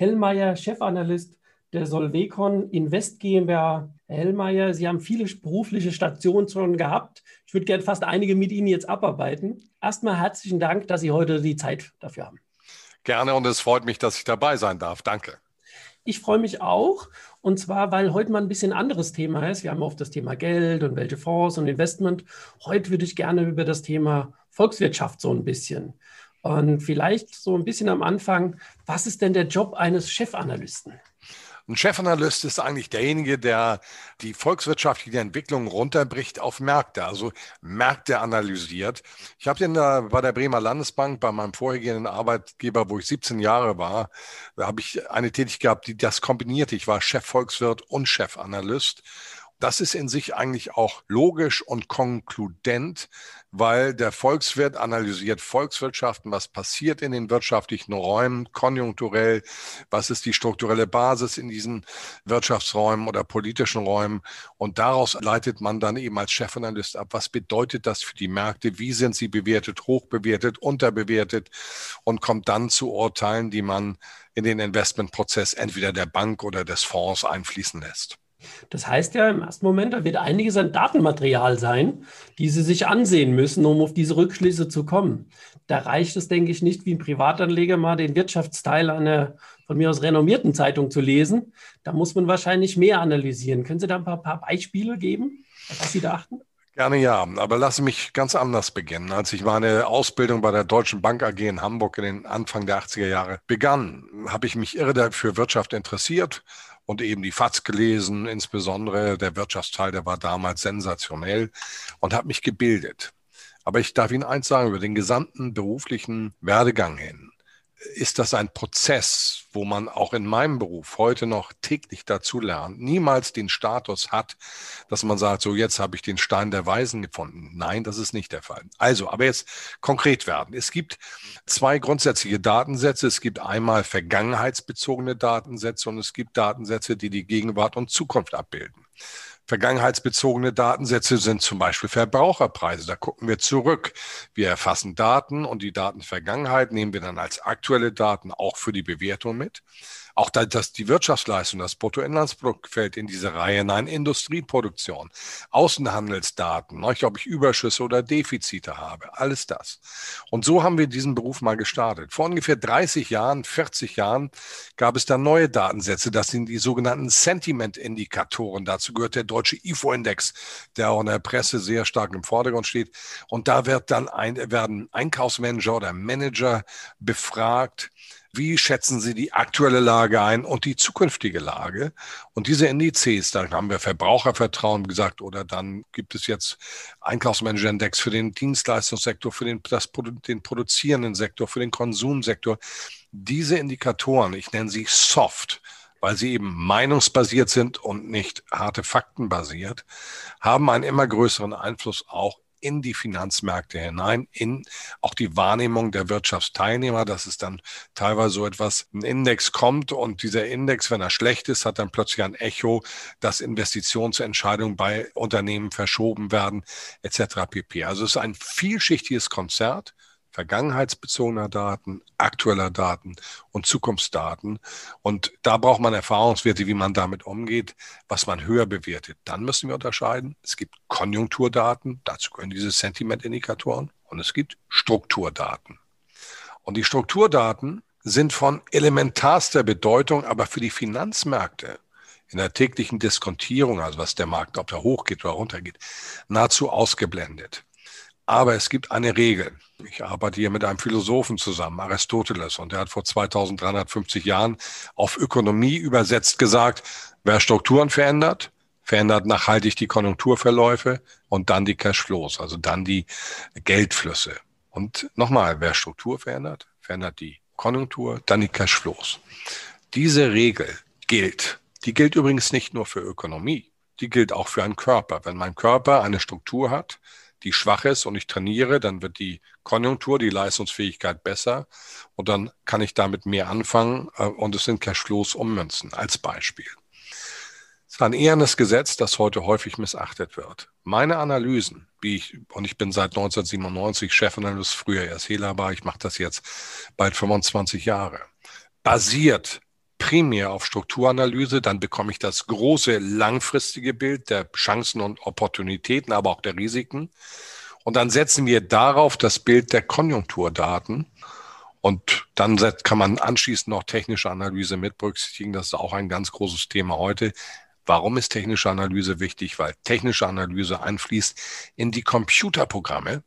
Hellmeier, Chefanalyst der Solvecon Invest GmbH. Herr Hellmeier, Sie haben viele berufliche Stationen schon gehabt. Ich würde gerne fast einige mit Ihnen jetzt abarbeiten. Erstmal herzlichen Dank, dass Sie heute die Zeit dafür haben. Gerne und es freut mich, dass ich dabei sein darf. Danke. Ich freue mich auch. Und zwar, weil heute mal ein bisschen anderes Thema ist. Wir haben oft das Thema Geld und welche Fonds und Investment. Heute würde ich gerne über das Thema Volkswirtschaft so ein bisschen und vielleicht so ein bisschen am Anfang, was ist denn der Job eines Chefanalysten? Ein Chefanalyst ist eigentlich derjenige, der die volkswirtschaftliche Entwicklung runterbricht auf Märkte, also Märkte analysiert. Ich habe den bei der Bremer Landesbank, bei meinem vorhergehenden Arbeitgeber, wo ich 17 Jahre war, da habe ich eine Tätigkeit gehabt, die das kombinierte. Ich war Chefvolkswirt und Chefanalyst. Das ist in sich eigentlich auch logisch und konkludent, weil der Volkswirt analysiert Volkswirtschaften, was passiert in den wirtschaftlichen Räumen, konjunkturell, was ist die strukturelle Basis in diesen Wirtschaftsräumen oder politischen Räumen. Und daraus leitet man dann eben als Chefanalyst ab, was bedeutet das für die Märkte, wie sind sie bewertet, hoch bewertet, unterbewertet und kommt dann zu Urteilen, die man in den Investmentprozess entweder der Bank oder des Fonds einfließen lässt. Das heißt ja im ersten Moment, da wird einiges an Datenmaterial sein, die Sie sich ansehen müssen, um auf diese Rückschlüsse zu kommen. Da reicht es, denke ich, nicht wie ein Privatanleger mal den Wirtschaftsteil einer von mir aus renommierten Zeitung zu lesen. Da muss man wahrscheinlich mehr analysieren. Können Sie da ein paar, paar Beispiele geben, was Sie da achten? Gerne ja, aber lasse mich ganz anders beginnen. Als ich meine Ausbildung bei der Deutschen Bank AG in Hamburg in den Anfang der 80er Jahre begann, habe ich mich irre für Wirtschaft interessiert und eben die FAZ gelesen, insbesondere der Wirtschaftsteil, der war damals sensationell und habe mich gebildet. Aber ich darf Ihnen eins sagen, über den gesamten beruflichen Werdegang hin ist das ein Prozess, wo man auch in meinem Beruf heute noch täglich dazu lernt, niemals den Status hat, dass man sagt, so jetzt habe ich den Stein der Weisen gefunden. Nein, das ist nicht der Fall. Also, aber jetzt konkret werden. Es gibt zwei grundsätzliche Datensätze. Es gibt einmal vergangenheitsbezogene Datensätze und es gibt Datensätze, die die Gegenwart und Zukunft abbilden. Vergangenheitsbezogene Datensätze sind zum Beispiel Verbraucherpreise. Da gucken wir zurück. Wir erfassen Daten und die Datenvergangenheit nehmen wir dann als aktuelle Daten auch für die Bewertung mit. Auch da, dass die Wirtschaftsleistung, das Bruttoinlandsprodukt fällt in diese Reihe hinein. Industrieproduktion, Außenhandelsdaten, ne, ob ich Überschüsse oder Defizite habe, alles das. Und so haben wir diesen Beruf mal gestartet. Vor ungefähr 30 Jahren, 40 Jahren gab es dann neue Datensätze. Das sind die sogenannten Sentiment-Indikatoren. Dazu gehört der deutsche IFO-Index, der auch in der Presse sehr stark im Vordergrund steht. Und da wird dann ein, werden Einkaufsmanager oder Manager befragt, wie schätzen Sie die aktuelle Lage ein und die zukünftige Lage? Und diese Indizes, da haben wir Verbrauchervertrauen gesagt, oder dann gibt es jetzt Einkaufsmanager-Index für den Dienstleistungssektor, für den, das, den produzierenden Sektor, für den Konsumsektor. Diese Indikatoren, ich nenne sie soft, weil sie eben meinungsbasiert sind und nicht harte Fakten basiert, haben einen immer größeren Einfluss auch in die Finanzmärkte hinein, in auch die Wahrnehmung der Wirtschaftsteilnehmer, dass es dann teilweise so etwas, ein Index kommt und dieser Index, wenn er schlecht ist, hat dann plötzlich ein Echo, dass Investitionsentscheidungen bei Unternehmen verschoben werden, etc. pp. Also es ist ein vielschichtiges Konzert vergangenheitsbezogener Daten, aktueller Daten und Zukunftsdaten. Und da braucht man Erfahrungswerte, wie man damit umgeht, was man höher bewertet. Dann müssen wir unterscheiden. Es gibt Konjunkturdaten, dazu gehören diese Sentimentindikatoren, und es gibt Strukturdaten. Und die Strukturdaten sind von elementarster Bedeutung, aber für die Finanzmärkte in der täglichen Diskontierung, also was der Markt, ob der hochgeht oder runtergeht, nahezu ausgeblendet. Aber es gibt eine Regel. Ich arbeite hier mit einem Philosophen zusammen, Aristoteles, und der hat vor 2350 Jahren auf Ökonomie übersetzt gesagt, wer Strukturen verändert, verändert nachhaltig die Konjunkturverläufe und dann die Cashflows, also dann die Geldflüsse. Und nochmal, wer Struktur verändert, verändert die Konjunktur, dann die Cashflows. Diese Regel gilt. Die gilt übrigens nicht nur für Ökonomie, die gilt auch für einen Körper. Wenn mein Körper eine Struktur hat, die schwach ist und ich trainiere, dann wird die Konjunktur, die Leistungsfähigkeit besser und dann kann ich damit mehr anfangen äh, und es sind Cashflows ummünzen als Beispiel. Es ist ein ehrenes Gesetz, das heute häufig missachtet wird. Meine Analysen, wie ich, und ich bin seit 1997 Chefanalyst, früher erst Helabar, ich mache das jetzt bald 25 Jahre, basiert primär auf Strukturanalyse, dann bekomme ich das große langfristige Bild der Chancen und Opportunitäten, aber auch der Risiken. Und dann setzen wir darauf das Bild der Konjunkturdaten. Und dann kann man anschließend noch technische Analyse mit berücksichtigen. Das ist auch ein ganz großes Thema heute. Warum ist technische Analyse wichtig? Weil technische Analyse einfließt in die Computerprogramme,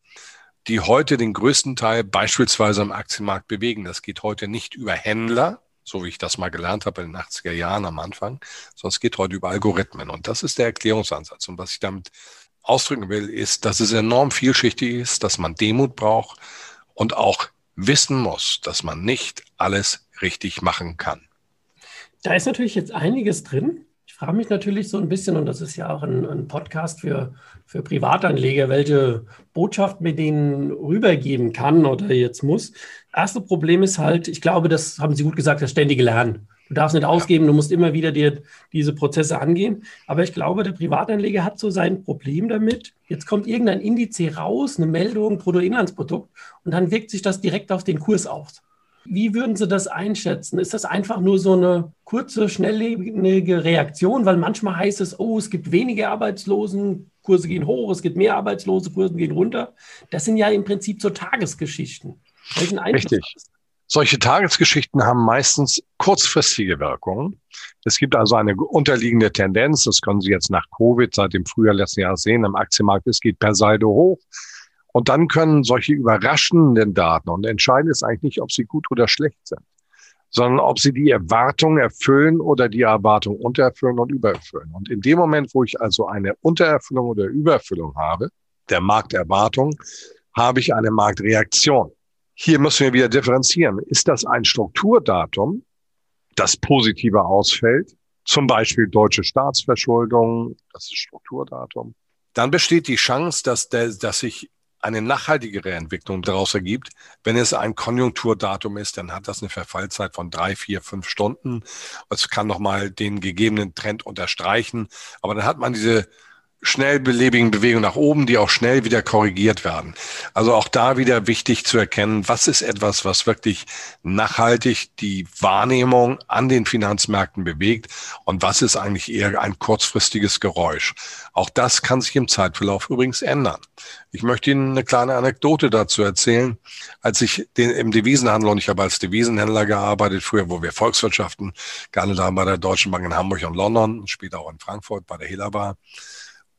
die heute den größten Teil beispielsweise am Aktienmarkt bewegen. Das geht heute nicht über Händler, so wie ich das mal gelernt habe in den 80er Jahren am Anfang, sondern es geht heute über Algorithmen. Und das ist der Erklärungsansatz. Und was ich damit ausdrücken will, ist, dass es enorm vielschichtig ist, dass man Demut braucht und auch wissen muss, dass man nicht alles richtig machen kann. Da ist natürlich jetzt einiges drin. Frage mich natürlich so ein bisschen, und das ist ja auch ein, ein Podcast für, für Privatanleger, welche Botschaft mir denen rübergeben kann oder jetzt muss. Erste Problem ist halt, ich glaube, das haben Sie gut gesagt, das ständige Lernen. Du darfst nicht ausgeben, du musst immer wieder dir diese Prozesse angehen. Aber ich glaube, der Privatanleger hat so sein Problem damit. Jetzt kommt irgendein Indiz raus, eine Meldung, Bruttoinlandsprodukt, und dann wirkt sich das direkt auf den Kurs aus. Wie würden Sie das einschätzen? Ist das einfach nur so eine kurze, schnelllebige Reaktion? Weil manchmal heißt es, oh, es gibt weniger Arbeitslosen, Kurse gehen hoch, es gibt mehr Arbeitslose, Kurse gehen runter. Das sind ja im Prinzip so Tagesgeschichten. Welchen Einfluss Richtig. Solche Tagesgeschichten haben meistens kurzfristige Wirkungen. Es gibt also eine unterliegende Tendenz, das können Sie jetzt nach Covid seit dem Frühjahr letzten Jahres sehen, im Aktienmarkt, es geht per Saldo hoch. Und dann können solche überraschenden Daten, und entscheidend ist eigentlich nicht, ob sie gut oder schlecht sind, sondern ob sie die Erwartung erfüllen oder die Erwartung untererfüllen und übererfüllen. Und in dem Moment, wo ich also eine Untererfüllung oder Übererfüllung habe, der Markterwartung, habe ich eine Marktreaktion. Hier müssen wir wieder differenzieren. Ist das ein Strukturdatum, das positiver ausfällt? Zum Beispiel deutsche Staatsverschuldung, das ist Strukturdatum. Dann besteht die Chance, dass, der, dass sich eine nachhaltigere Entwicklung daraus ergibt. Wenn es ein Konjunkturdatum ist, dann hat das eine Verfallzeit von drei, vier, fünf Stunden. Es kann nochmal den gegebenen Trend unterstreichen. Aber dann hat man diese schnell belebigen Bewegungen nach oben, die auch schnell wieder korrigiert werden. Also auch da wieder wichtig zu erkennen, was ist etwas, was wirklich nachhaltig die Wahrnehmung an den Finanzmärkten bewegt und was ist eigentlich eher ein kurzfristiges Geräusch. Auch das kann sich im Zeitverlauf übrigens ändern. Ich möchte Ihnen eine kleine Anekdote dazu erzählen. Als ich den, im Devisenhandel, und ich habe als Devisenhändler gearbeitet, früher, wo wir Volkswirtschaften gehandelt haben bei der Deutschen Bank in Hamburg und London, später auch in Frankfurt bei der Helaba.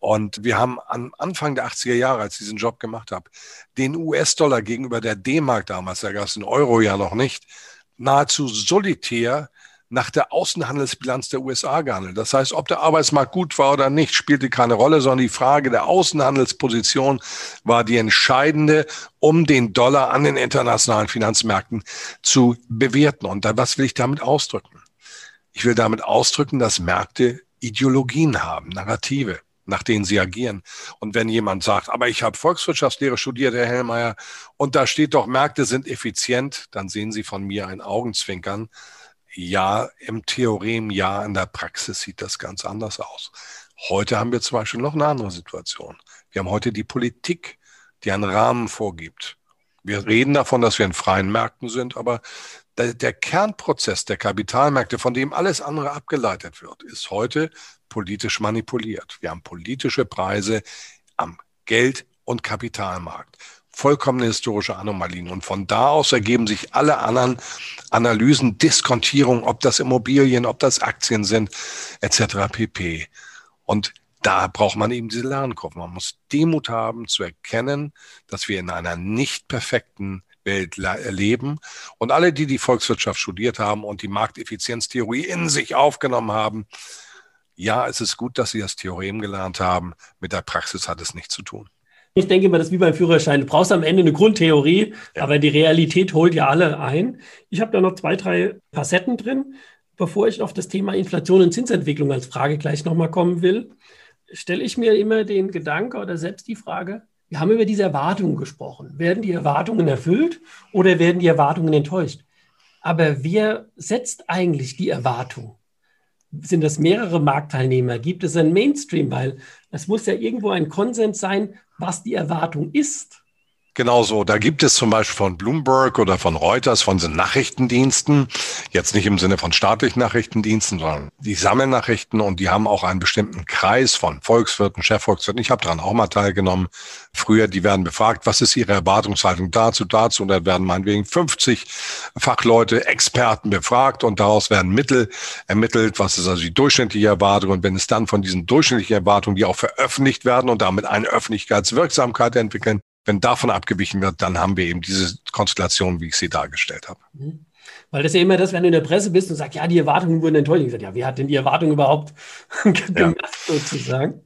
Und wir haben am Anfang der 80er Jahre, als ich diesen Job gemacht habe, den US-Dollar gegenüber der D-Mark damals, da gab es den Euro ja noch nicht, nahezu solitär nach der Außenhandelsbilanz der USA gehandelt. Das heißt, ob der Arbeitsmarkt gut war oder nicht, spielte keine Rolle, sondern die Frage der Außenhandelsposition war die entscheidende, um den Dollar an den internationalen Finanzmärkten zu bewerten. Und was will ich damit ausdrücken? Ich will damit ausdrücken, dass Märkte Ideologien haben, Narrative nach denen sie agieren. Und wenn jemand sagt, aber ich habe Volkswirtschaftslehre studiert, Herr Hellmeier, und da steht doch, Märkte sind effizient, dann sehen Sie von mir ein Augenzwinkern. Ja, im Theorem, ja, in der Praxis sieht das ganz anders aus. Heute haben wir zum Beispiel noch eine andere Situation. Wir haben heute die Politik, die einen Rahmen vorgibt. Wir reden davon, dass wir in freien Märkten sind, aber der, Kernprozess der Kapitalmärkte, von dem alles andere abgeleitet wird, ist heute politisch manipuliert. Wir haben politische Preise am Geld- und Kapitalmarkt. Vollkommene historische Anomalien. Und von da aus ergeben sich alle anderen Analysen, Diskontierung, ob das Immobilien, ob das Aktien sind, etc. pp. Und da braucht man eben diese Lernkurve. Man muss Demut haben, zu erkennen, dass wir in einer nicht perfekten Welt leben. Und alle, die die Volkswirtschaft studiert haben und die Markteffizienztheorie in sich aufgenommen haben, ja, es ist gut, dass Sie das Theorem gelernt haben. Mit der Praxis hat es nichts zu tun. Ich denke mal, das ist wie beim Führerschein. Du brauchst am Ende eine Grundtheorie, ja. aber die Realität holt ja alle ein. Ich habe da noch zwei, drei Facetten drin. Bevor ich auf das Thema Inflation und Zinsentwicklung als Frage gleich nochmal kommen will, stelle ich mir immer den Gedanke oder selbst die Frage, wir haben über diese Erwartungen gesprochen. Werden die Erwartungen erfüllt oder werden die Erwartungen enttäuscht? Aber wer setzt eigentlich die Erwartung? Sind das mehrere Marktteilnehmer? Gibt es einen Mainstream? Weil es muss ja irgendwo ein Konsens sein, was die Erwartung ist. Genauso. Da gibt es zum Beispiel von Bloomberg oder von Reuters, von den Nachrichtendiensten, jetzt nicht im Sinne von staatlichen Nachrichtendiensten, sondern die sammeln Nachrichten und die haben auch einen bestimmten Kreis von Volkswirten, Chefvolkswirten. Ich habe daran auch mal teilgenommen. Früher, die werden befragt, was ist ihre Erwartungshaltung dazu, dazu und da werden meinetwegen 50 Fachleute, Experten befragt und daraus werden Mittel ermittelt, was ist also die durchschnittliche Erwartung und wenn es dann von diesen durchschnittlichen Erwartungen, die auch veröffentlicht werden und damit eine Öffentlichkeitswirksamkeit entwickeln, wenn davon abgewichen wird, dann haben wir eben diese Konstellation, wie ich sie dargestellt habe. Mhm. Weil das ist ja immer das, wenn du in der Presse bist und sagst, ja, die Erwartungen wurden enttäuscht. Ich sage, ja, wer hat denn die Erwartungen überhaupt gemacht, ja. sozusagen?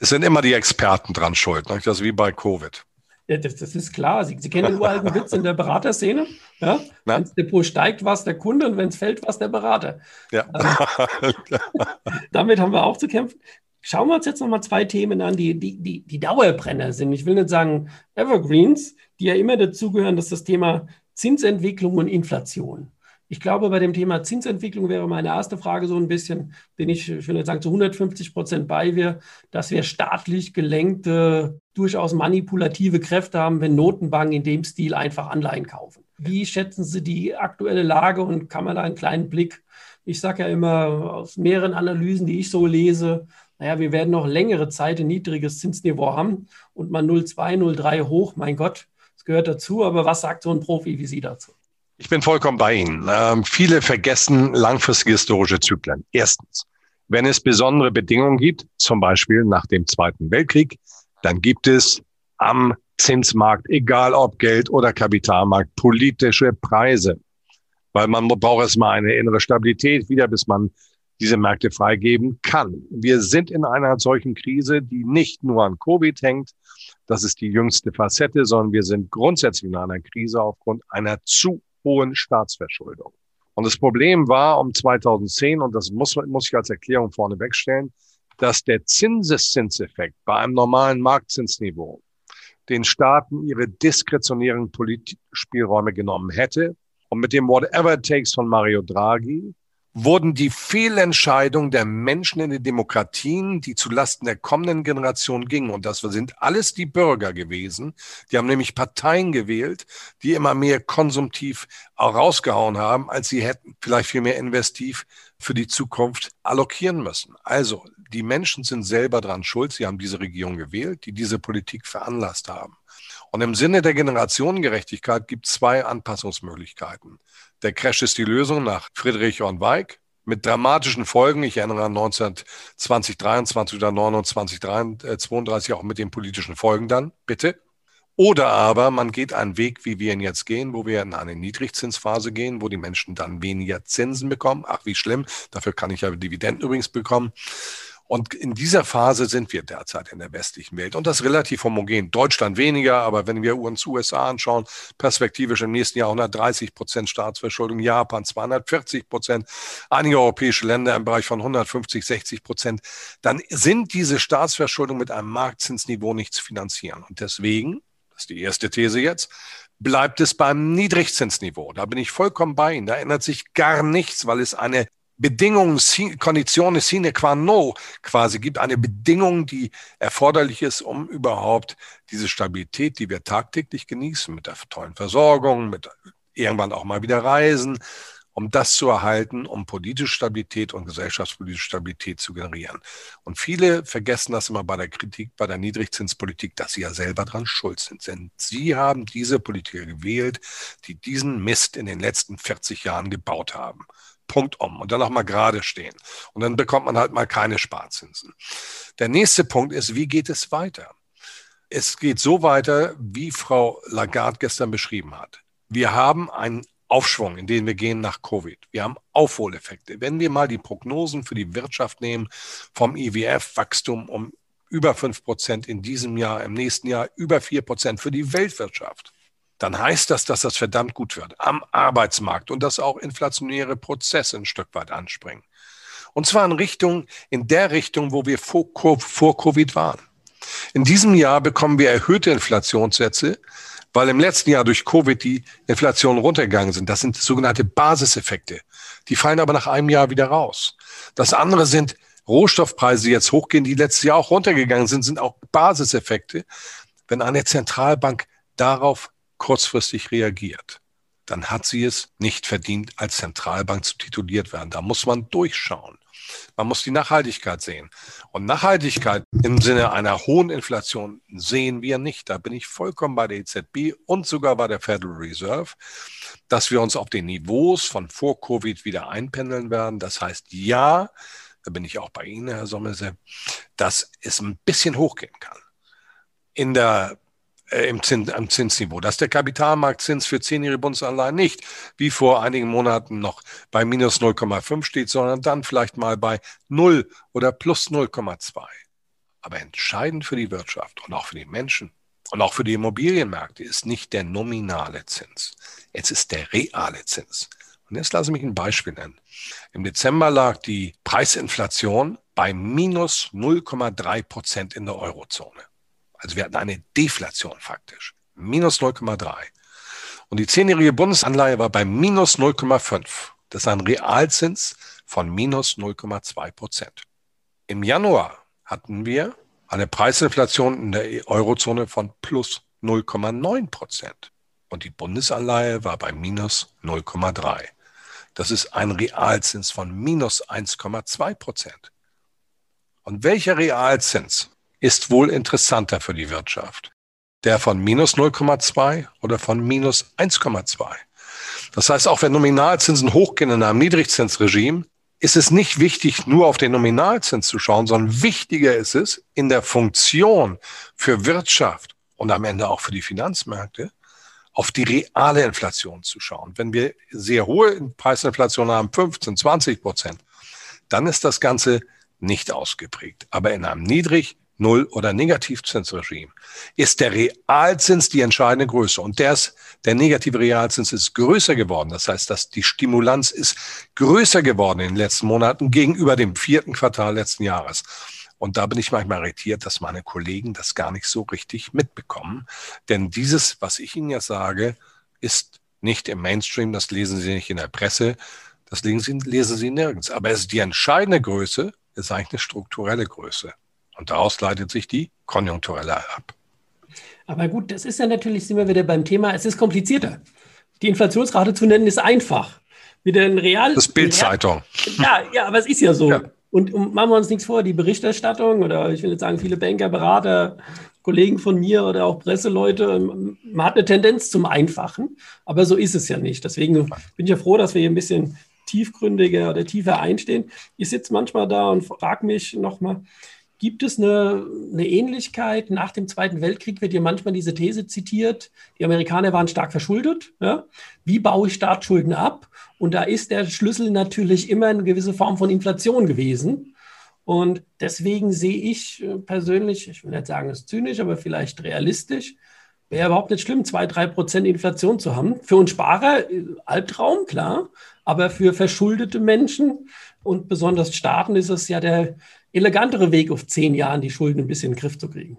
Es sind immer die Experten dran schuld. Ne? Das ist wie bei Covid. Ja, das, das, ist klar. Sie, Sie kennen den uralten Witz in der Beraterszene. Ja? Wenn das Depot steigt, war es der Kunde und wenn es fällt, war es der Berater. Ja. Also, damit haben wir auch zu kämpfen. Schauen wir uns jetzt nochmal zwei Themen an, die, die, die, die Dauerbrenner sind. Ich will nicht sagen Evergreens, die ja immer dazugehören, dass das Thema Zinsentwicklung und Inflation. Ich glaube, bei dem Thema Zinsentwicklung wäre meine erste Frage so ein bisschen, bin ich, ich will sagen, zu 150 Prozent bei wir, dass wir staatlich gelenkte, durchaus manipulative Kräfte haben, wenn Notenbanken in dem Stil einfach Anleihen kaufen. Wie schätzen Sie die aktuelle Lage und kann man da einen kleinen Blick, ich sage ja immer aus mehreren Analysen, die ich so lese, naja, wir werden noch längere Zeit ein niedriges Zinsniveau haben und mal 0,2, 0,3 hoch, mein Gott, das gehört dazu. Aber was sagt so ein Profi wie Sie dazu? Ich bin vollkommen bei Ihnen. Ähm, viele vergessen langfristige historische Zyklen. Erstens, wenn es besondere Bedingungen gibt, zum Beispiel nach dem Zweiten Weltkrieg, dann gibt es am Zinsmarkt, egal ob Geld oder Kapitalmarkt, politische Preise. Weil man braucht erstmal eine innere Stabilität wieder, bis man diese Märkte freigeben kann. Wir sind in einer solchen Krise, die nicht nur an Covid hängt, das ist die jüngste Facette, sondern wir sind grundsätzlich in einer Krise aufgrund einer zu hohen Staatsverschuldung. Und das Problem war um 2010, und das muss, muss ich als Erklärung vorne wegstellen, dass der Zinseszinseffekt bei einem normalen Marktzinsniveau den Staaten ihre diskretionären Politspielräume genommen hätte. Und mit dem Whatever takes von Mario Draghi wurden die Fehlentscheidungen der Menschen in den Demokratien, die zulasten der kommenden Generation gingen, und das sind alles die Bürger gewesen, die haben nämlich Parteien gewählt, die immer mehr konsumtiv rausgehauen haben, als sie hätten vielleicht viel mehr investiv für die Zukunft allokieren müssen. Also die Menschen sind selber dran schuld, sie haben diese Regierung gewählt, die diese Politik veranlasst haben. Und im Sinne der Generationengerechtigkeit gibt es zwei Anpassungsmöglichkeiten. Der Crash ist die Lösung nach Friedrich Johann Weig mit dramatischen Folgen. Ich erinnere an 192023 oder 29, 32 auch mit den politischen Folgen dann, bitte. Oder aber man geht einen Weg, wie wir ihn jetzt gehen, wo wir in eine Niedrigzinsphase gehen, wo die Menschen dann weniger Zinsen bekommen. Ach, wie schlimm. Dafür kann ich ja Dividenden übrigens bekommen. Und in dieser Phase sind wir derzeit in der westlichen Welt. Und das relativ homogen. Deutschland weniger, aber wenn wir uns USA anschauen, perspektivisch im nächsten Jahr 130 Prozent Staatsverschuldung, Japan 240 Prozent, einige europäische Länder im Bereich von 150, 60 Prozent, dann sind diese Staatsverschuldung mit einem Marktzinsniveau nicht zu finanzieren. Und deswegen, das ist die erste These jetzt, bleibt es beim Niedrigzinsniveau. Da bin ich vollkommen bei Ihnen. Da ändert sich gar nichts, weil es eine Bedingungen, Konditionen sine qua non quasi gibt, eine Bedingung, die erforderlich ist, um überhaupt diese Stabilität, die wir tagtäglich genießen, mit der tollen Versorgung, mit irgendwann auch mal wieder Reisen, um das zu erhalten, um politische Stabilität und gesellschaftspolitische Stabilität zu generieren. Und viele vergessen das immer bei der Kritik, bei der Niedrigzinspolitik, dass sie ja selber dran schuld sind. Denn sie haben diese Politiker gewählt, die diesen Mist in den letzten 40 Jahren gebaut haben. Punkt um und dann auch mal gerade stehen. Und dann bekommt man halt mal keine Sparzinsen. Der nächste Punkt ist, wie geht es weiter? Es geht so weiter, wie Frau Lagarde gestern beschrieben hat. Wir haben einen Aufschwung, in den wir gehen nach Covid. Wir haben Aufholeffekte. Wenn wir mal die Prognosen für die Wirtschaft nehmen, vom IWF Wachstum um über fünf Prozent in diesem Jahr, im nächsten Jahr über vier Prozent für die Weltwirtschaft. dann heißt das, dass das verdammt gut wird am Arbeitsmarkt und dass auch inflationäre Prozesse ein Stück weit anspringen. Und zwar in Richtung, in der Richtung, wo wir vor, vor Covid waren. In diesem Jahr bekommen wir erhöhte Inflationssätze, weil im letzten Jahr durch Covid die Inflation runtergegangen sind. Das sind sogenannte Basiseffekte. Die fallen aber nach einem Jahr wieder raus. Das andere sind Rohstoffpreise, die jetzt hochgehen, die letztes Jahr auch runtergegangen sind, sind auch Basiseffekte. Wenn eine Zentralbank darauf kurzfristig reagiert, dann hat sie es nicht verdient, als Zentralbank zu tituliert werden. Da muss man durchschauen. Man muss die Nachhaltigkeit sehen. Und Nachhaltigkeit im Sinne einer hohen Inflation sehen wir nicht. Da bin ich vollkommen bei der EZB und sogar bei der Federal Reserve, dass wir uns auf den Niveaus von vor Covid wieder einpendeln werden. Das heißt, ja, da bin ich auch bei Ihnen, Herr Sommelse, dass es ein bisschen hochgehen kann. In der im, Zins, im Zinsniveau. Dass der Kapitalmarktzins für zehnjährige Bundesanleihen nicht wie vor einigen Monaten noch bei minus 0,5 steht, sondern dann vielleicht mal bei 0 oder plus 0,2. Aber entscheidend für die Wirtschaft und auch für die Menschen und auch für die Immobilienmärkte ist nicht der nominale Zins. Es ist der reale Zins. Und jetzt lasse ich mich ein Beispiel nennen. Im Dezember lag die Preisinflation bei minus 0,3 Prozent in der Eurozone. Also wir hatten eine Deflation faktisch. Minus 0,3. Und die zehnjährige Bundesanleihe war bei minus 0,5. Das ist ein Realzins von minus 0,2 Prozent. Im Januar hatten wir eine Preisinflation in der Eurozone von plus 0,9 Prozent. Und die Bundesanleihe war bei minus 0,3. Das ist ein Realzins von minus 1,2 Prozent. Und welcher Realzins ist wohl interessanter für die Wirtschaft. Der von minus 0,2 oder von minus 1,2. Das heißt, auch wenn Nominalzinsen hochgehen in einem Niedrigzinsregime, ist es nicht wichtig, nur auf den Nominalzins zu schauen, sondern wichtiger ist es, in der Funktion für Wirtschaft und am Ende auch für die Finanzmärkte, auf die reale Inflation zu schauen. Wenn wir sehr hohe Preisinflation haben, 15, 20 Prozent, dann ist das Ganze nicht ausgeprägt. Aber in einem niedrig Null- oder Negativzinsregime, ist der Realzins die entscheidende Größe. Und der, ist, der negative Realzins ist größer geworden. Das heißt, dass die Stimulanz ist größer geworden in den letzten Monaten gegenüber dem vierten Quartal letzten Jahres. Und da bin ich manchmal irritiert, dass meine Kollegen das gar nicht so richtig mitbekommen. Denn dieses, was ich Ihnen jetzt sage, ist nicht im Mainstream, das lesen Sie nicht in der Presse, das lesen Sie, lesen Sie nirgends. Aber es ist die entscheidende Größe, ist eigentlich eine strukturelle Größe. Und daraus leitet sich die konjunkturelle ab. Aber gut, das ist ja natürlich, sind wir wieder beim Thema, es ist komplizierter. Die Inflationsrate zu nennen ist einfach. Wieder ein Real. Das Bildzeitung. Ja, ja, aber es ist ja so. Ja. Und, und machen wir uns nichts vor, die Berichterstattung oder ich will jetzt sagen, viele Banker, Berater, Kollegen von mir oder auch Presseleute, man hat eine Tendenz zum Einfachen, aber so ist es ja nicht. Deswegen bin ich ja froh, dass wir hier ein bisschen tiefgründiger oder tiefer einstehen. Ich sitze manchmal da und frage mich nochmal, Gibt es eine, eine, Ähnlichkeit? Nach dem Zweiten Weltkrieg wird hier manchmal diese These zitiert, die Amerikaner waren stark verschuldet. Ja? Wie baue ich Staatsschulden ab? Und da ist der Schlüssel natürlich immer eine gewisse Form von Inflation gewesen. Und deswegen sehe ich äh, persönlich, ich will nicht sagen, es ist zynisch, aber vielleicht realistisch, wäre überhaupt nicht schlimm, zwei, drei Prozent Inflation zu haben. Für uns Sparer, äh, Albtraum, klar, aber für verschuldete Menschen und besonders Staaten ist es ja der elegantere Weg, auf zehn Jahren die Schulden ein bisschen in den Griff zu kriegen.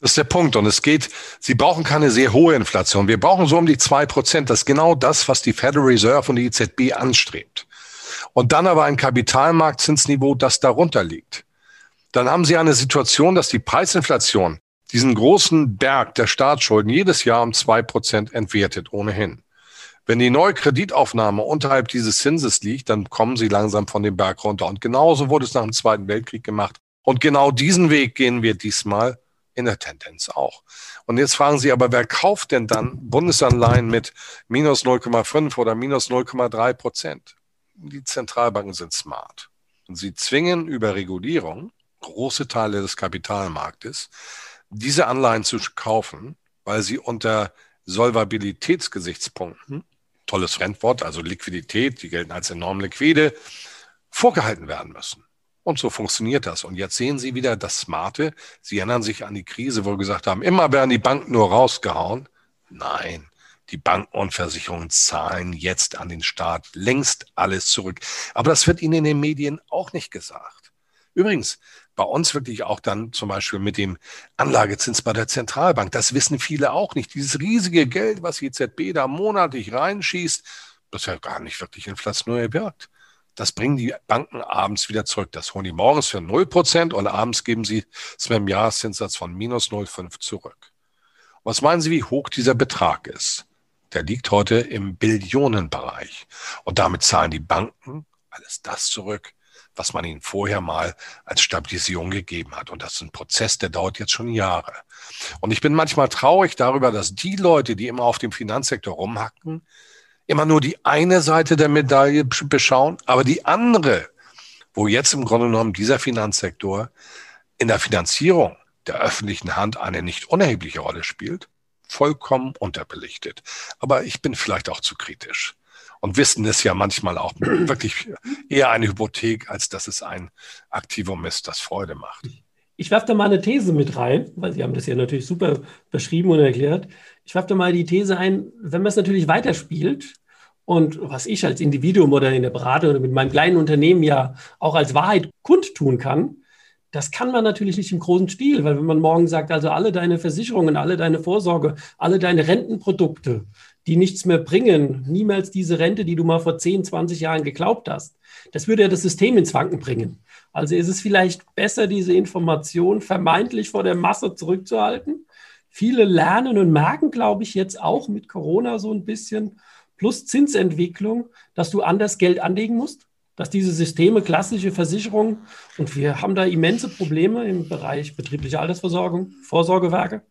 Das ist der Punkt. Und es geht, Sie brauchen keine sehr hohe Inflation. Wir brauchen so um die zwei Prozent. Das ist genau das, was die Federal Reserve und die EZB anstrebt. Und dann aber ein Kapitalmarktzinsniveau, das darunter liegt. Dann haben Sie eine Situation, dass die Preisinflation diesen großen Berg der Staatsschulden jedes Jahr um zwei Prozent entwertet, ohnehin. Wenn die neue Kreditaufnahme unterhalb dieses Zinses liegt, dann kommen sie langsam von dem Berg runter. Und genauso wurde es nach dem Zweiten Weltkrieg gemacht. Und genau diesen Weg gehen wir diesmal in der Tendenz auch. Und jetzt fragen Sie aber, wer kauft denn dann Bundesanleihen mit minus 0,5 oder minus 0,3 Prozent? Die Zentralbanken sind smart. Und sie zwingen über Regulierung große Teile des Kapitalmarktes, diese Anleihen zu kaufen, weil sie unter Solvabilitätsgesichtspunkten tolles Fremdwort, also Liquidität, die gelten als enorm liquide, vorgehalten werden müssen. Und so funktioniert das. Und jetzt sehen Sie wieder das Smarte. Sie erinnern sich an die Krise, wo wir gesagt haben, immer werden die Banken nur rausgehauen. Nein, Die Banken und Versicherungen zahlen jetzt an den Staat längst alles zurück. Aber das wird Ihnen in den Medien auch nicht gesagt. Übrigens, bei uns wirklich auch dann zum Beispiel mit dem Anlagezins bei der Zentralbank. Das wissen viele auch nicht. Dieses riesige Geld, was die EZB da monatlich reinschießt, das ja gar nicht wirklich inflationär wirkt. Das bringen die Banken abends wieder zurück. Das holen die morgens für 0% und abends geben sie es mit einem Jahreszinssatz von minus 0,5 zurück. Was meinen Sie, wie hoch dieser Betrag ist? Der liegt heute im Billionenbereich. Und damit zahlen die Banken alles das zurück, was man ihnen vorher mal als Stabilisierung gegeben hat. Und das ist ein Prozess, der dauert jetzt schon Jahre. Und ich bin manchmal traurig darüber, dass die Leute, die immer auf dem Finanzsektor rumhacken, immer nur die eine Seite der Medaille beschauen, aber die andere, wo jetzt im Grunde genommen dieser Finanzsektor in der Finanzierung der öffentlichen Hand eine nicht unerhebliche Rolle spielt, vollkommen unterbelichtet. Aber ich bin vielleicht auch zu kritisch. Und Wissen ist ja manchmal auch wirklich eher eine Hypothek, als dass es ein Aktivum ist, das Freude macht. Ich werfe da mal eine These mit rein, weil Sie haben das ja natürlich super beschrieben und erklärt. Ich werfe da mal die These ein, wenn man es natürlich weiterspielt und was ich als Individuum oder in der Beratung oder mit meinem kleinen Unternehmen ja auch als Wahrheit kundtun kann, das kann man natürlich nicht im großen Stil, weil wenn man morgen sagt, also alle deine Versicherungen, alle deine Vorsorge, alle deine Rentenprodukte, die nichts mehr bringen, niemals diese Rente, die du mal vor 10, 20 Jahren geglaubt hast, das würde ja das System ins Wanken bringen. Also ist es vielleicht besser, diese Information vermeintlich vor der Masse zurückzuhalten. Viele lernen und merken, glaube ich, jetzt auch mit Corona so ein bisschen, plus Zinsentwicklung, dass du anders Geld anlegen musst dass diese Systeme, klassische Versicherungen, und wir haben da immense Probleme im Bereich betriebliche Altersversorgung, Vorsorgewerke,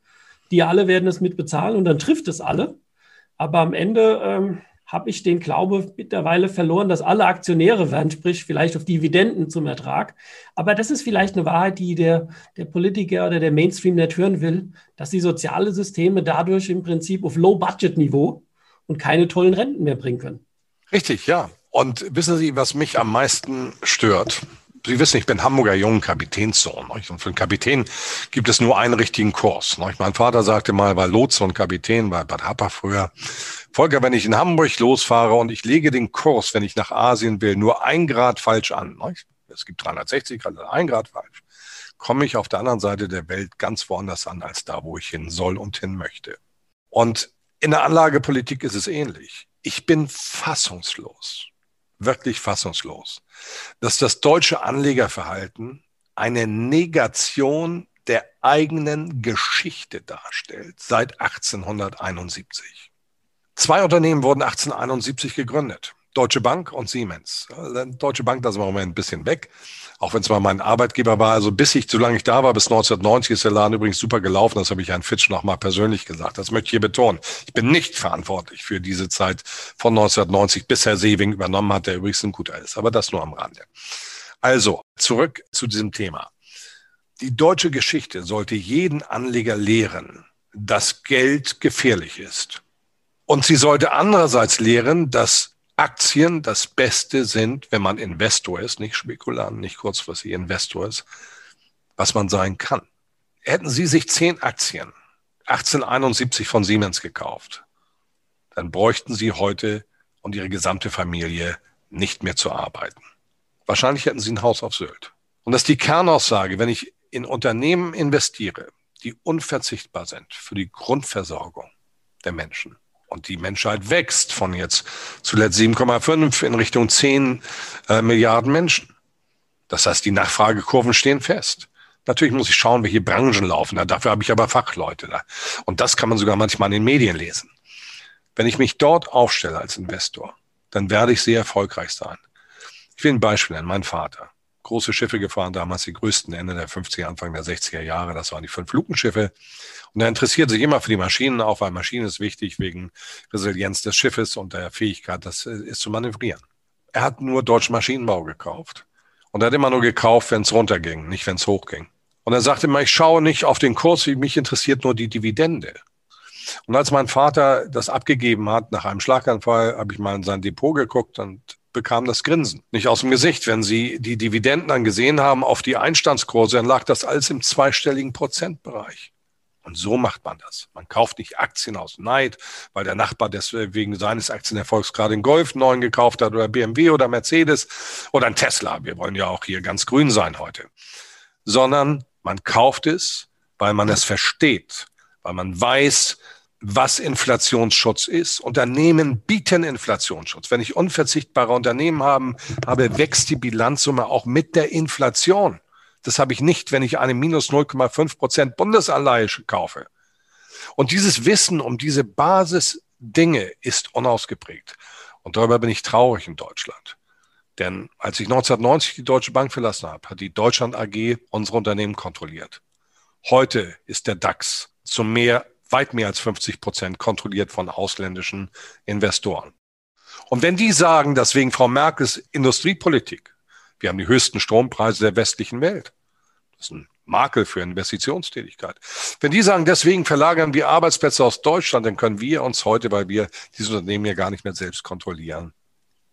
die alle werden es mitbezahlen und dann trifft es alle. Aber am Ende ähm, habe ich den Glaube mittlerweile verloren, dass alle Aktionäre werden, sprich vielleicht auf Dividenden zum Ertrag. Aber das ist vielleicht eine Wahrheit, die der, der Politiker oder der Mainstream nicht hören will, dass die sozialen Systeme dadurch im Prinzip auf Low-Budget-Niveau und keine tollen Renten mehr bringen können. Richtig, ja. Und wissen Sie, was mich am meisten stört? Sie wissen, ich bin Hamburger jungen Kapitänssohn. Und für einen Kapitän gibt es nur einen richtigen Kurs. Mein Vater sagte mal, war Lotse und Kapitän bei Bad Happer früher. Volker, wenn ich in Hamburg losfahre und ich lege den Kurs, wenn ich nach Asien will, nur ein Grad falsch an. Es gibt 360 Grad, ein Grad falsch. Komme ich auf der anderen Seite der Welt ganz woanders an, als da, wo ich hin soll und hin möchte. Und in der Anlagepolitik ist es ähnlich. Ich bin fassungslos wirklich fassungslos, dass das deutsche Anlegerverhalten eine Negation der eigenen Geschichte darstellt seit 1871. Zwei Unternehmen wurden 1871 gegründet. Deutsche Bank und Siemens. Deutsche Bank, das ist im Moment ein bisschen weg auch wenn es mal mein Arbeitgeber war. Also bis ich, solange ich da war, bis 1990 ist der Laden übrigens super gelaufen. Das habe ich Herrn Fitsch noch mal persönlich gesagt. Das möchte ich hier betonen. Ich bin nicht verantwortlich für diese Zeit von 1990 bis Herr Sewing übernommen hat, der übrigens ein guter ist. Aber das nur am Rande. Also, zurück zu diesem Thema. Die deutsche Geschichte sollte jeden Anleger lehren, dass Geld gefährlich ist. Und sie sollte andererseits lehren, dass Aktien das Beste sind, wenn man Investor ist, nicht Spekulant, nicht kurzfristig Investor ist, was man sein kann. Hätten Sie sich zehn Aktien 1871 von Siemens gekauft, dann bräuchten Sie heute und Ihre gesamte Familie nicht mehr zu arbeiten. Wahrscheinlich hätten Sie ein Haus auf Sylt. Und das ist die Kernaussage, wenn ich in Unternehmen investiere, die unverzichtbar sind für die Grundversorgung der Menschen, und die Menschheit wächst von jetzt zuletzt 7,5 in Richtung 10 äh, Milliarden Menschen. Das heißt, die Nachfragekurven stehen fest. Natürlich muss ich schauen, welche Branchen laufen. Da. Dafür habe ich aber Fachleute da. Und das kann man sogar manchmal in den Medien lesen. Wenn ich mich dort aufstelle als Investor, dann werde ich sehr erfolgreich sein. Ich will ein Beispiel nennen. Mein Vater große Schiffe gefahren, damals die größten Ende der 50er, Anfang der 60er Jahre. Das waren die fünf Lukenschiffe. Und er interessiert sich immer für die Maschinen, auch weil Maschinen ist wichtig wegen Resilienz des Schiffes und der Fähigkeit, das äh, ist zu manövrieren. Er hat nur deutschen Maschinenbau gekauft. Und er hat immer nur gekauft, wenn es runterging, nicht wenn es hochging. Und er sagte immer, ich schaue nicht auf den Kurs, mich interessiert nur die Dividende. Und als mein Vater das abgegeben hat, nach einem Schlaganfall, habe ich mal in sein Depot geguckt und bekam das Grinsen nicht aus dem Gesicht. Wenn Sie die Dividenden dann gesehen haben auf die Einstandskurse, dann lag das alles im zweistelligen Prozentbereich. Und so macht man das. Man kauft nicht Aktien aus Neid, weil der Nachbar deswegen seines Aktienerfolgs gerade einen Golf 9 gekauft hat oder BMW oder Mercedes oder ein Tesla. Wir wollen ja auch hier ganz grün sein heute. Sondern man kauft es, weil man es versteht, weil man weiß, was Inflationsschutz ist. Unternehmen bieten Inflationsschutz. Wenn ich unverzichtbare Unternehmen haben, habe, wächst die Bilanzsumme auch mit der Inflation. Das habe ich nicht, wenn ich eine minus 0,5 Prozent Bundesanleihe kaufe. Und dieses Wissen um diese Basisdinge ist unausgeprägt. Und darüber bin ich traurig in Deutschland. Denn als ich 1990 die Deutsche Bank verlassen habe, hat die Deutschland AG unsere Unternehmen kontrolliert. Heute ist der DAX zu mehr, weit mehr als 50 Prozent kontrolliert von ausländischen Investoren. Und wenn die sagen, dass wegen Frau Merkels Industriepolitik wir haben die höchsten Strompreise der westlichen Welt. Das ist ein Makel für Investitionstätigkeit. Wenn die sagen, deswegen verlagern wir Arbeitsplätze aus Deutschland, dann können wir uns heute, weil wir dieses Unternehmen ja gar nicht mehr selbst kontrollieren,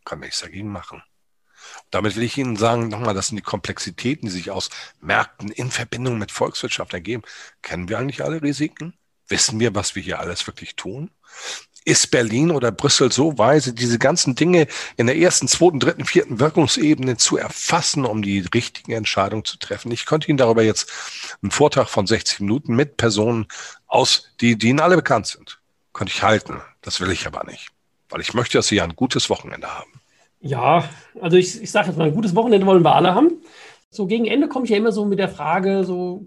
können wir nichts dagegen machen. Und damit will ich Ihnen sagen, nochmal, das sind die Komplexitäten, die sich aus Märkten in Verbindung mit Volkswirtschaft ergeben. Kennen wir eigentlich alle Risiken? Wissen wir, was wir hier alles wirklich tun? ist Berlin oder Brüssel so weise, diese ganzen Dinge in der ersten, zweiten, dritten, vierten Wirkungsebene zu erfassen, um die richtigen Entscheidungen zu treffen. Ich könnte Ihnen darüber jetzt einen Vortrag von 60 Minuten mit Personen aus, die, die Ihnen alle bekannt sind, könnte ich halten. Das will ich aber nicht, weil ich möchte, dass Sie ein gutes Wochenende haben. Ja, also ich, ich sage jetzt mal, ein gutes Wochenende wollen wir alle haben. So gegen Ende komme ich ja immer so mit der Frage, so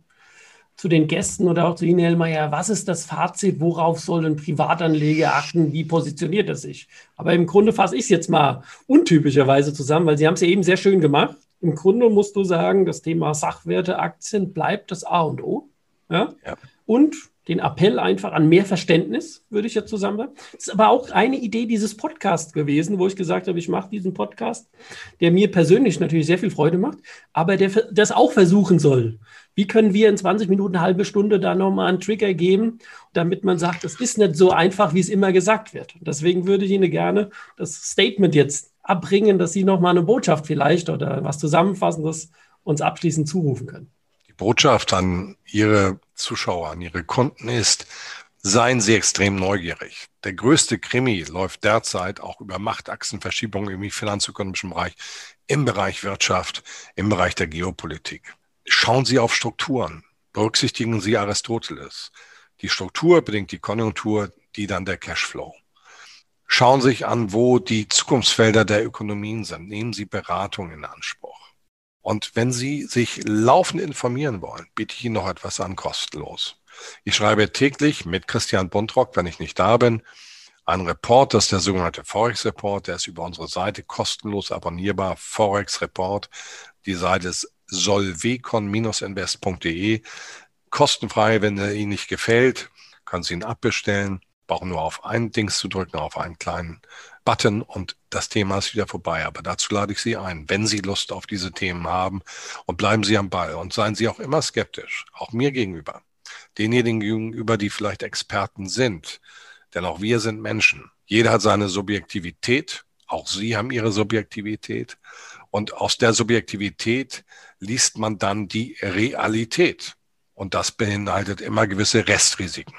zu den Gästen oder auch zu Ihnen, Helmeier, was ist das Fazit, worauf soll ein Privatanleger achten, wie positioniert er sich? Aber im Grunde fasse ich es jetzt mal untypischerweise zusammen, weil Sie haben es ja eben sehr schön gemacht. Im Grunde musst du sagen, das Thema Sachwerte, Aktien bleibt das A und O. Ja? ja. Und den Appell einfach an mehr Verständnis, würde ich jetzt zusammenfassen. Das ist aber auch eine Idee dieses Podcasts gewesen, wo ich gesagt habe, ich mache diesen Podcast, der mir persönlich natürlich sehr viel Freude macht, aber der das auch versuchen soll. Wie können wir in 20 Minuten, eine halbe Stunde da nochmal einen Trigger geben, damit man sagt, es ist nicht so einfach, wie es immer gesagt wird. Deswegen würde ich Ihnen gerne das Statement jetzt abbringen, dass Sie nochmal eine Botschaft vielleicht oder was Zusammenfassendes uns abschließend zurufen können. Botschaft an Ihre Zuschauer, an Ihre Kunden ist, seien Sie extrem neugierig. Der größte Krimi läuft derzeit auch über Machtachsenverschiebungen im finanzökonomischen Bereich, im Bereich Wirtschaft, im Bereich der Geopolitik. Schauen Sie auf Strukturen. Berücksichtigen Sie Aristoteles. Die Struktur bedingt die Konjunktur, die dann der Cashflow. Schauen Sie sich an, wo die Zukunftsfelder der Ökonomien sind. Nehmen Sie Beratung in Anspruch. Und wenn Sie sich laufend informieren wollen, biete ich Ihnen noch etwas an, kostenlos. Ich schreibe täglich mit Christian Buntrock, wenn ich nicht da bin, einen Report, das ist der sogenannte Forex Report, der ist über unsere Seite kostenlos abonnierbar, Forex Report. Die Seite ist solvecon-invest.de. Kostenfrei, wenn er Ihnen nicht gefällt, können Sie ihn abbestellen, brauchen nur auf ein Dings zu drücken, auf einen kleinen Button und das Thema ist wieder vorbei. Aber dazu lade ich Sie ein, wenn Sie Lust auf diese Themen haben und bleiben Sie am Ball und seien Sie auch immer skeptisch, auch mir gegenüber, denjenigen gegenüber, die vielleicht Experten sind. Denn auch wir sind Menschen. Jeder hat seine Subjektivität. Auch Sie haben Ihre Subjektivität. Und aus der Subjektivität liest man dann die Realität. Und das beinhaltet immer gewisse Restrisiken.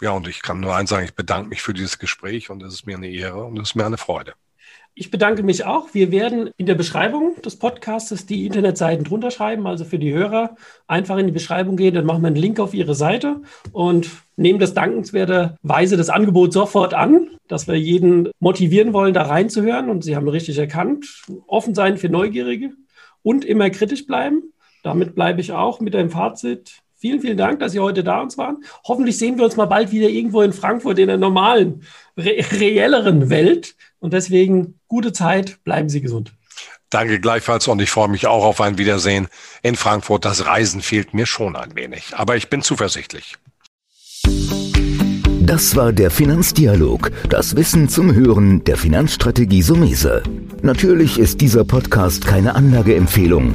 Ja, und ich kann nur eins sagen, ich bedanke mich für dieses Gespräch und es ist mir eine Ehre und es ist mir eine Freude. Ich bedanke mich auch. Wir werden in der Beschreibung des Podcasts die Internetseiten drunter schreiben, also für die Hörer einfach in die Beschreibung gehen, dann machen wir einen Link auf Ihre Seite und nehmen das dankenswerterweise das Angebot sofort an, dass wir jeden motivieren wollen, da reinzuhören und Sie haben richtig erkannt, offen sein für Neugierige und immer kritisch bleiben. Damit bleibe ich auch mit dem Fazit. Vielen, vielen Dank, dass Sie heute da uns waren. Hoffentlich sehen wir uns mal bald wieder irgendwo in Frankfurt in der normalen, re reelleren Welt. Und deswegen gute Zeit, bleiben Sie gesund. Danke gleichfalls und ich freue mich auch auf ein Wiedersehen in Frankfurt. Das Reisen fehlt mir schon ein wenig, aber ich bin zuversichtlich. Das war der Finanzdialog, das Wissen zum Hören der Finanzstrategie Sumese. Natürlich ist dieser Podcast keine Anlageempfehlung.